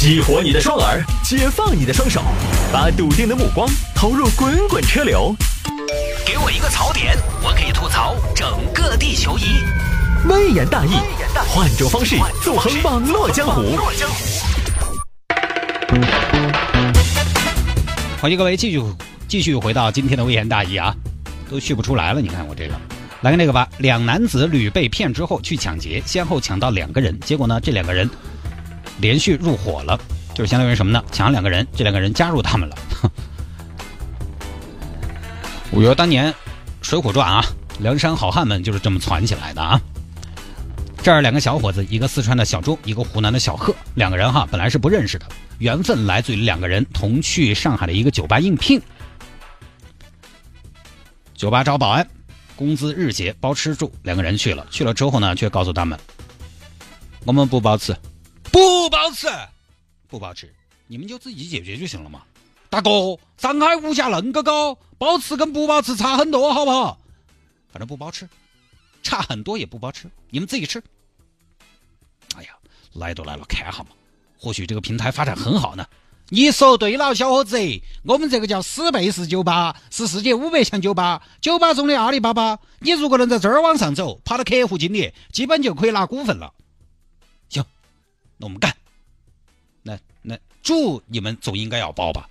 激活你的双耳，解放你的双手，把笃定的目光投入滚滚车流。给我一个槽点，我可以吐槽整个地球仪。微言大义，换种方式纵横网络江湖。欢迎各位继续继续回到今天的微言大义啊，都续不出来了。你看我这个，来看这个吧。两男子屡被骗之后去抢劫，先后抢到两个人，结果呢，这两个人连续入伙了，就是相当于什么呢？抢了两个人，这两个人加入他们了。我觉得当年《水浒传》啊，梁山好汉们就是这么攒起来的啊。这儿两个小伙子，一个四川的小周，一个湖南的小贺，两个人哈本来是不认识的，缘分来自于两个人同去上海的一个酒吧应聘。酒吧招保安，工资日结，包吃住，两个人去了。去了之后呢，却告诉他们，我们不包吃，不包吃，不包吃，你们就自己解决就行了嘛。大哥，上海物价恁个高，包吃跟不包吃差很多，好不好？反正不包吃，差很多也不包吃，你们自己吃。哎呀，来都来了，看哈嘛，或许这个平台发展很好呢。你说对了，小伙子，我们这个叫史贝斯酒吧，是世界五百强酒吧，酒吧中的阿里巴巴。你如果能在这儿往上走，爬到客户经理，基本就可以拿股份了。那我们干。那那主你们总应该要包吧？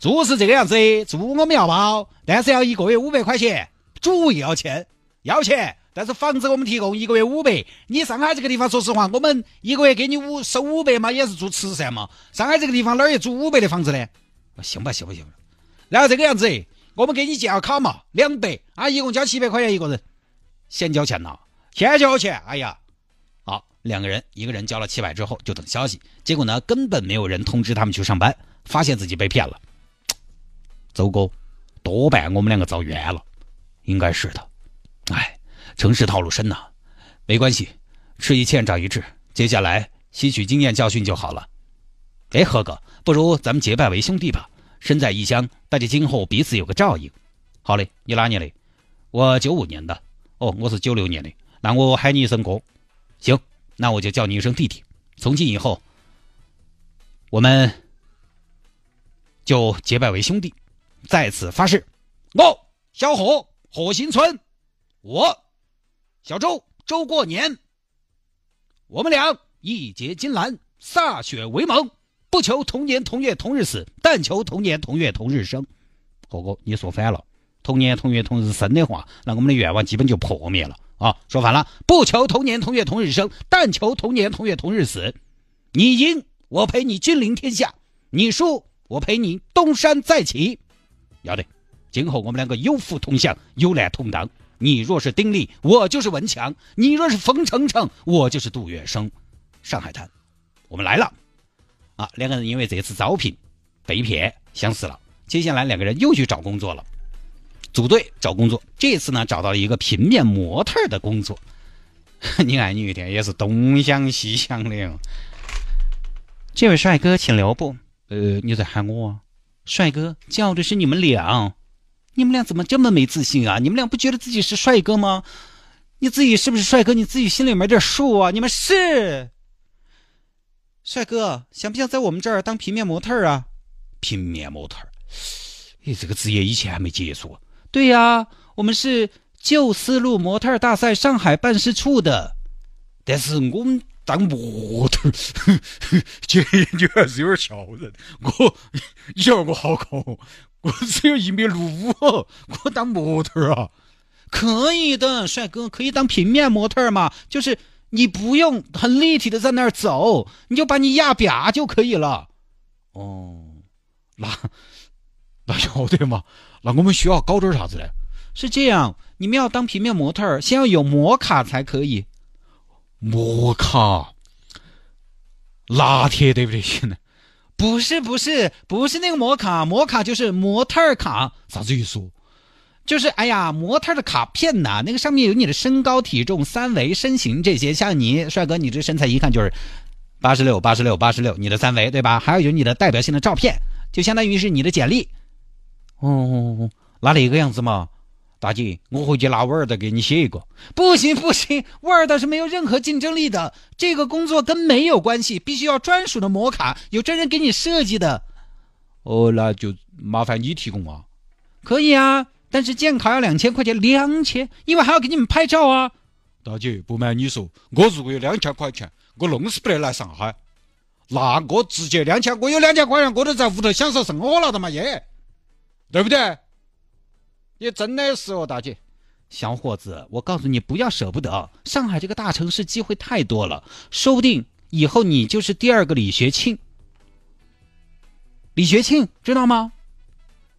主是这个样子，主我们要包，但是要一个月五百块钱，主也要钱，要钱。但是房子我们提供一个月五百，你上海这个地方，说实话，我们一个月给你五收五百嘛，也是做慈善嘛。上海这个地方哪儿有租五百的房子呢？行吧，行吧，行吧。然后这个样子，我们给你建个卡嘛，两百啊，一共交七百块钱一个人，先交钱呐，先交钱。哎呀，两个人，一个人交了七百之后就等消息，结果呢，根本没有人通知他们去上班，发现自己被骗了。周哥，多半我们两个遭冤了，应该是的。哎。城市套路深呐，没关系，吃一堑长一智，接下来吸取经验教训就好了。哎，何哥，不如咱们结拜为兄弟吧，身在异乡，大家今后彼此有个照应。好嘞，你哪年的？我九五年的。哦，我是九六年的。那我喊你一声哥。行，那我就叫你一声弟弟。从今以后，我们就结拜为兄弟，在此发誓。我小何何新村，我。小周，周过年，我们俩义结金兰，歃血为盟，不求同年同月同日死，但求同年同月同日生。火哥，你说反了，同年同月同日生的话，那我们的愿望基本就破灭了啊！说反了，不求同年同月同日生，但求同年同月同日死。你赢，我陪你君临天下；你输，我陪你东山再起。要得，今后我们两个有福同享，有难同当。你若是丁力，我就是文强；你若是冯程程，我就是杜月笙。上海滩，我们来了。啊，两个人因为这次招聘被骗相识了，接下来两个人又去找工作了，组队找工作。这次呢，找到了一个平面模特的工作。你看，你一天也是东想西想的。这位帅哥，请留步。呃，你在喊我？帅哥，叫的是你们俩。你们俩怎么这么没自信啊？你们俩不觉得自己是帅哥吗？你自己是不是帅哥？你自己心里没点数啊？你们是帅哥，想不想在我们这儿当平面模特啊？平面模特，哎，这个职业以前还没接触。对呀，我们是旧丝路模特大赛上海办事处的，但是我们当模特，这你还是有点吓人。我，你晓得我好高。我只有一米六五，我当模特啊，可以的，帅哥可以当平面模特嘛？就是你不用很立体的在那儿走，你就把你压扁就可以了。哦，那那要得嘛？那我们需要搞点啥子呢？是这样，你们要当平面模特，先要有模卡才可以。模卡，拉铁对不对？现在。不是不是不是那个模卡，模卡就是模特卡，啥子意思？就是哎呀，模特的卡片呐，那个上面有你的身高、体重、三围、身形这些。像你帅哥，你这身材一看就是八十六、八十六、八十六，你的三围对吧？还要有你的代表性的照片，就相当于是你的简历。哦，那那个样子嘛？大姐，我回去拿 Word 给你写一个。不行不行，，Word 是没有任何竞争力的，这个工作跟没有关系，必须要专属的模卡，有专人给你设计的。哦，那就麻烦你提供啊。可以啊，但是建卡要两千块钱，两千，因为还要给你们拍照啊。大姐，不瞒你说，我如果有两千块钱，我弄是不得来上海。那我直接两千，我有两千块钱，我都在屋头享受生活了的嘛耶，对不对？也真的是哦，大姐，小伙子，我告诉你，不要舍不得。上海这个大城市机会太多了，说不定以后你就是第二个李学庆。李学庆知道吗？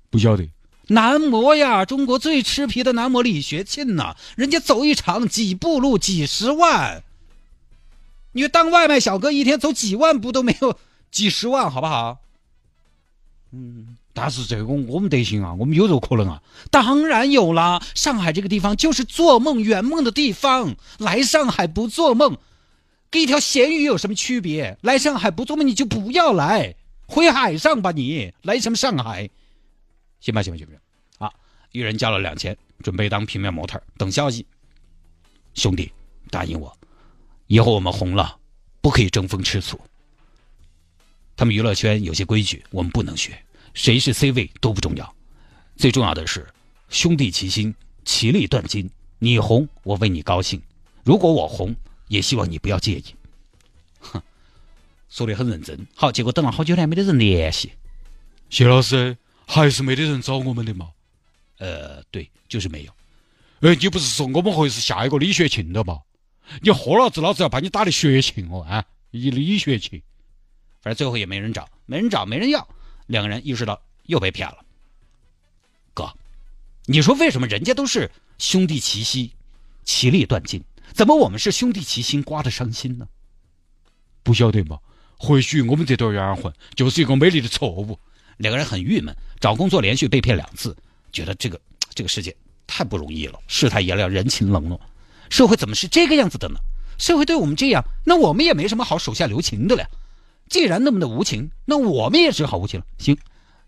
不晓得。男模呀，中国最吃皮的男模李学庆呐，人家走一场几步路几十万。你当外卖小哥一天走几万步都没有几十万，好不好？嗯，但是这个我们得行啊，我们有这个可能啊？当然有啦！上海这个地方就是做梦圆梦的地方，来上海不做梦，跟一条咸鱼有什么区别？来上海不做梦你就不要来，回海上吧你！来什么上海？行吧行吧行吧行，啊，一人交了两千，准备当平面模特等消息。兄弟，答应我。以后我们红了，不可以争风吃醋。他们娱乐圈有些规矩，我们不能学。谁是 C 位都不重要，最重要的是兄弟齐心，其利断金。你红，我为你高兴；如果我红，也希望你不要介意。哼，说的很认真。好，结果等了好久还没得人联系。谢老师，还是没得人找我们的嘛？呃，对，就是没有。哎，你不是说我们会是下一个李雪琴的吗？你喝老子，老子要把你打的血清哦！啊，一李雪琴，反正最后也没人找，没人找，没人要，两个人意识到又被骗了。哥，你说为什么人家都是兄弟齐心，其利断金，怎么我们是兄弟齐心，刮的伤心呢？不晓得吗？或许我们这段缘分就是一个美丽的错误。两个人很郁闷，找工作连续被骗两次，觉得这个这个世界太不容易了，世态炎凉，人情冷落。社会怎么是这个样子的呢？社会对我们这样，那我们也没什么好手下留情的了。既然那么的无情，那我们也只好无情了。行，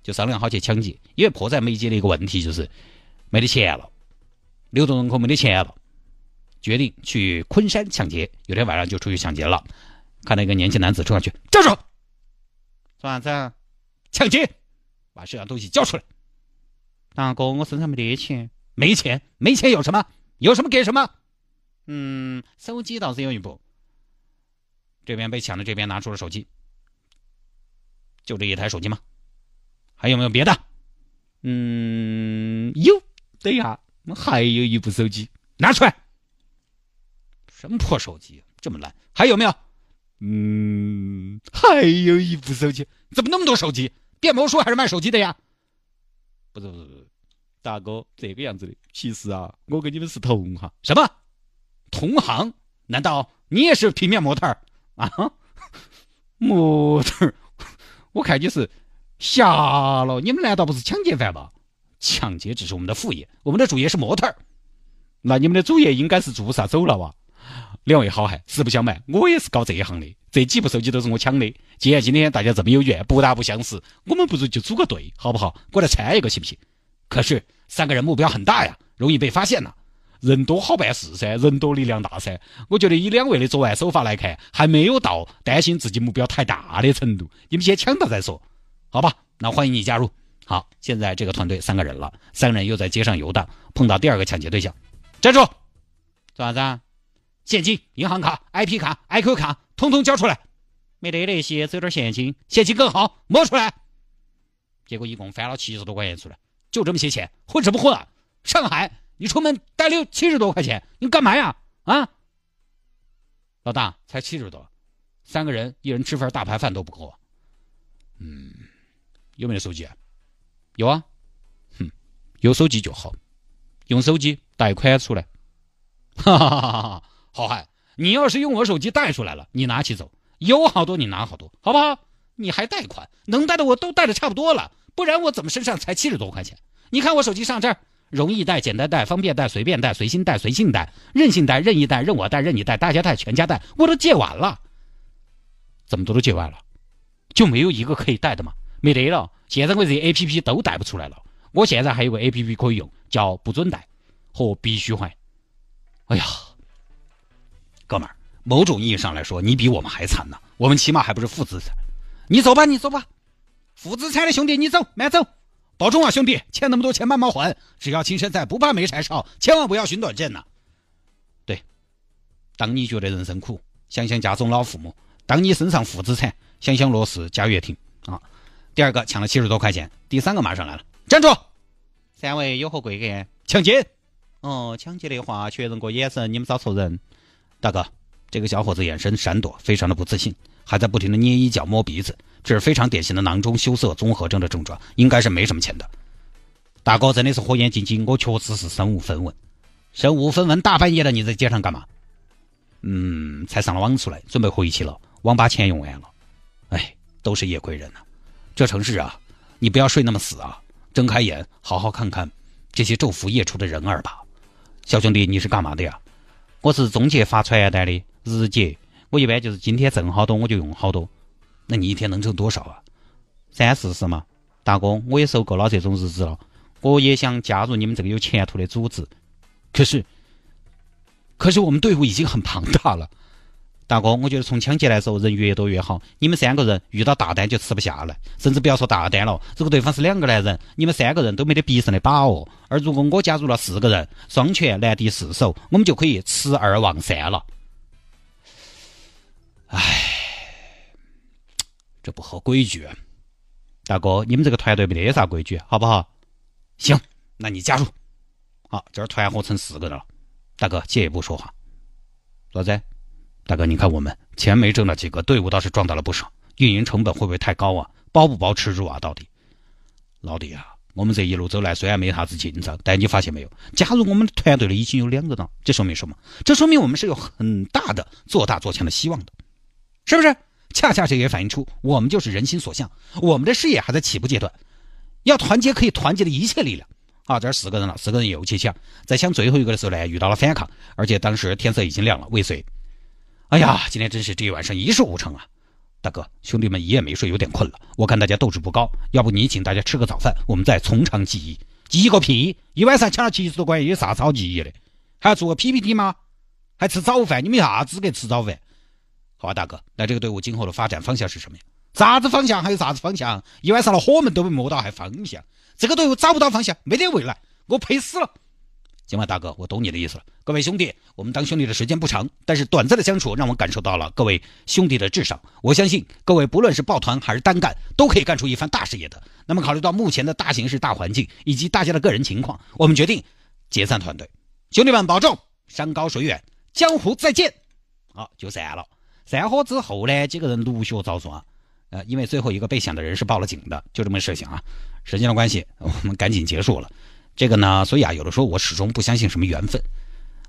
就商量好去抢劫。因为迫在眉睫的一个问题就是没得钱了，流动人口没得钱了，决定去昆山抢劫。有天晚上就出去抢劫了，看到一个年轻男子冲上去，站住！做啥子？抢劫！把身上东西交出来。大哥，我身上没得钱。没钱？没钱有什么？有什么给什么？嗯，手机倒是有一部。这边被抢的这边拿出了手机，就这一台手机吗？还有没有别的？嗯，有。等一下，还有一部手机，拿出来。什么破手机，这么烂？还有没有？嗯，还有一部手机。怎么那么多手机？变魔术还是卖手机的呀？不是不是不是，大哥，这个样子的。其实啊，我跟你们是同行。什么？同行？难道你也是平面模特儿啊？模特儿？我看你是瞎了。你们难道不是抢劫犯吗？抢劫只是我们的副业，我们的主业是模特儿。那你们的主业应该是做啥走了哇？两位好汉，实不相瞒，我也是搞这一行的。这几部手机都是我抢的。既然今天大家这么有缘，不打不相识，我们不如就组个队，好不好？过来拆一个，行不行？可是三个人目标很大呀，容易被发现呐。人多好办事噻，人多力量大噻。我觉得以两位的作案手法来看，还没有到担心自己目标太大的程度。你们先抢到再说，好吧？那欢迎你加入。好，现在这个团队三个人了，三个人又在街上游荡，碰到第二个抢劫对象，站住！做啥子啊？现金、银行卡、IP 卡、IQ 卡，通通交出来。没得那些，只有点现金，现金更好，摸出来。结果一共翻了七十多块钱出来，就这么些钱，混什么混啊？上海。你出门带六七十多块钱，你干嘛呀？啊，老大才七十多，三个人一人吃份大排饭都不够啊。嗯，有没有手机啊？有啊，哼，有手机就好，用手机贷款出来。哈哈哈哈哈！好汉，你要是用我手机贷出来了，你拿起走，有好多你拿好多，好不好？你还贷款，能贷的我都贷的差不多了，不然我怎么身上才七十多块钱？你看我手机上这儿。容易贷、简单贷、方便贷、随便贷、随心贷、随性贷、任性贷、任意贷、任我贷、任你贷、大家贷、全家贷，我都借完了。这么多都借完了，就没有一个可以贷的嘛？没得了。现在我这 A P P 都贷不出来了。我现在还有个 A P P 可以用，叫不准贷。和必须还。哎呀，哥们儿，某种意义上来说，你比我们还惨呢。我们起码还不是负资产。你走吧，你走吧，负资产的兄弟，你走，慢走，保重啊，兄弟，欠那么多钱慢慢还。只要青山在，不怕没柴烧，千万不要寻短见呐。对，当你觉得人生苦，想想家中老父母；当你身上负资产，想想罗氏家乐亭啊。第二个抢了七十多块钱，第三个马上来了，站住！三位有何贵干？抢劫。哦，抢劫的话，确认过眼神，你们找错人。大哥，这个小伙子眼神闪躲，非常的不自信，还在不停的捏衣角、摸鼻子，这是非常典型的囊中羞涩综合症的症状，应该是没什么钱的。大哥真的是火眼金睛，我确实是身无分文。身无分文，大半夜的你在街上干嘛？嗯，才上了网出来，准备回去了，网吧钱用完了。哎，都是夜归人呐。这城市啊，你不要睡那么死啊，睁开眼，好好看看这些昼伏夜出的人儿吧。小兄弟，你是干嘛的呀？我是中介发传单的，日结。我一般就是今天挣好多我就用好多。那你一天能挣多少啊？三四十嘛。大哥，我也受够了这种日子了。我也想加入你们这个有前途的组织。可是，可是我们队伍已经很庞大了。大哥，我觉得从抢劫来说，人越多越好。你们三个人遇到大单就吃不下了，甚至不要说大单了。如果对方是两个男人，你们三个人都没得必胜的把握。而如果我加入了四个人，双拳难敌四手，我们就可以吃二忘三了。这不合规矩。大哥，你们这个团队没得啥规矩，好不好？行，那你加入。好，这儿团伙成四个人了。大哥，借一步说话。老子。大哥，你看我们钱没挣到几个，队伍倒是赚到了不少。运营成本会不会太高啊？包不包吃住啊？到底，老弟啊，我们这一路走来虽然没啥子进账，但你发现没有，加入我们的团队的已经有两个了。这说明什么？这说明我们是有很大的做大做强的希望的，是不是？恰恰这也反映出我们就是人心所向，我们的事业还在起步阶段，要团结可以团结的一切力量。啊，这四个人了，四个人又去抢，在抢最后一个的时候呢，遇到了反抗，而且当时天色已经亮了，未遂。哎呀，今天真是这一晚上一事无成啊！大哥，兄弟们一夜没睡，有点困了。我看大家斗志不高，要不你请大家吃个早饭，我们再从长计议。计议个屁！一晚上抢了七十多块，有啥好记忆的？还要做个 PPT 吗？还吃早饭？你们有啥资格吃早饭？好吧，大哥，那这个队伍今后的发展方向是什么呀？啥子方向？还有啥子方向？一晚上的火门都没摸到，还方向？这个队伍找不到方向，没得未来，我赔死了！行吧，大哥，我懂你的意思了。各位兄弟，我们当兄弟的时间不长，但是短暂的相处让我感受到了各位兄弟的智商。我相信各位不论是抱团还是单干，都可以干出一番大事业的。那么，考虑到目前的大形势、大环境以及大家的个人情况，我们决定解散团队。兄弟们保重，山高水远，江湖再见。好，就散了。散伙之后呢，几个人陆续遭抓。呃，因为最后一个被抢的人是报了警的，就这么个事情啊。时间的关系，我们赶紧结束了。这个呢，所以啊，有的时候我始终不相信什么缘分，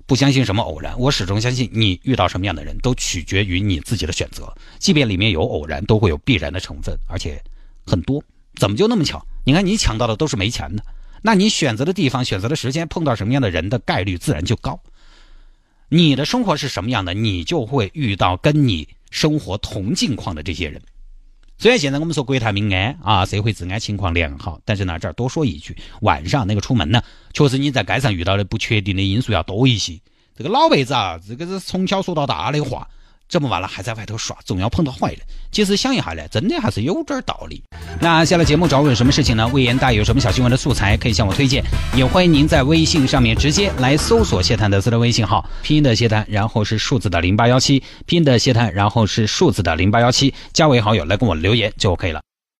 不相信什么偶然，我始终相信你遇到什么样的人都取决于你自己的选择，即便里面有偶然，都会有必然的成分，而且很多。怎么就那么巧？你看你抢到的都是没钱的，那你选择的地方、选择的时间、碰到什么样的人的概率自然就高。你的生活是什么样的，你就会遇到跟你生活同境况的这些人。虽然现在我们说国泰民安啊，社会治安情况良好，但是呢，这儿多说一句，晚上那个出门呢，确实你在街上遇到的不确定的因素要多一些。这个老辈子啊，这个是从小说到大的话。这么晚了还在外头耍，总要碰到坏人。其实想一下呢，真的还是有点道理。那下了节目找我有什么事情呢？魏延大有什么小新闻的素材可以向我推荐，也欢迎您在微信上面直接来搜索谢探的私人微信号，拼音的谢探，然后是数字的零八幺七，拼音的谢探，然后是数字的零八幺七，加为好友来跟我留言就 OK 了。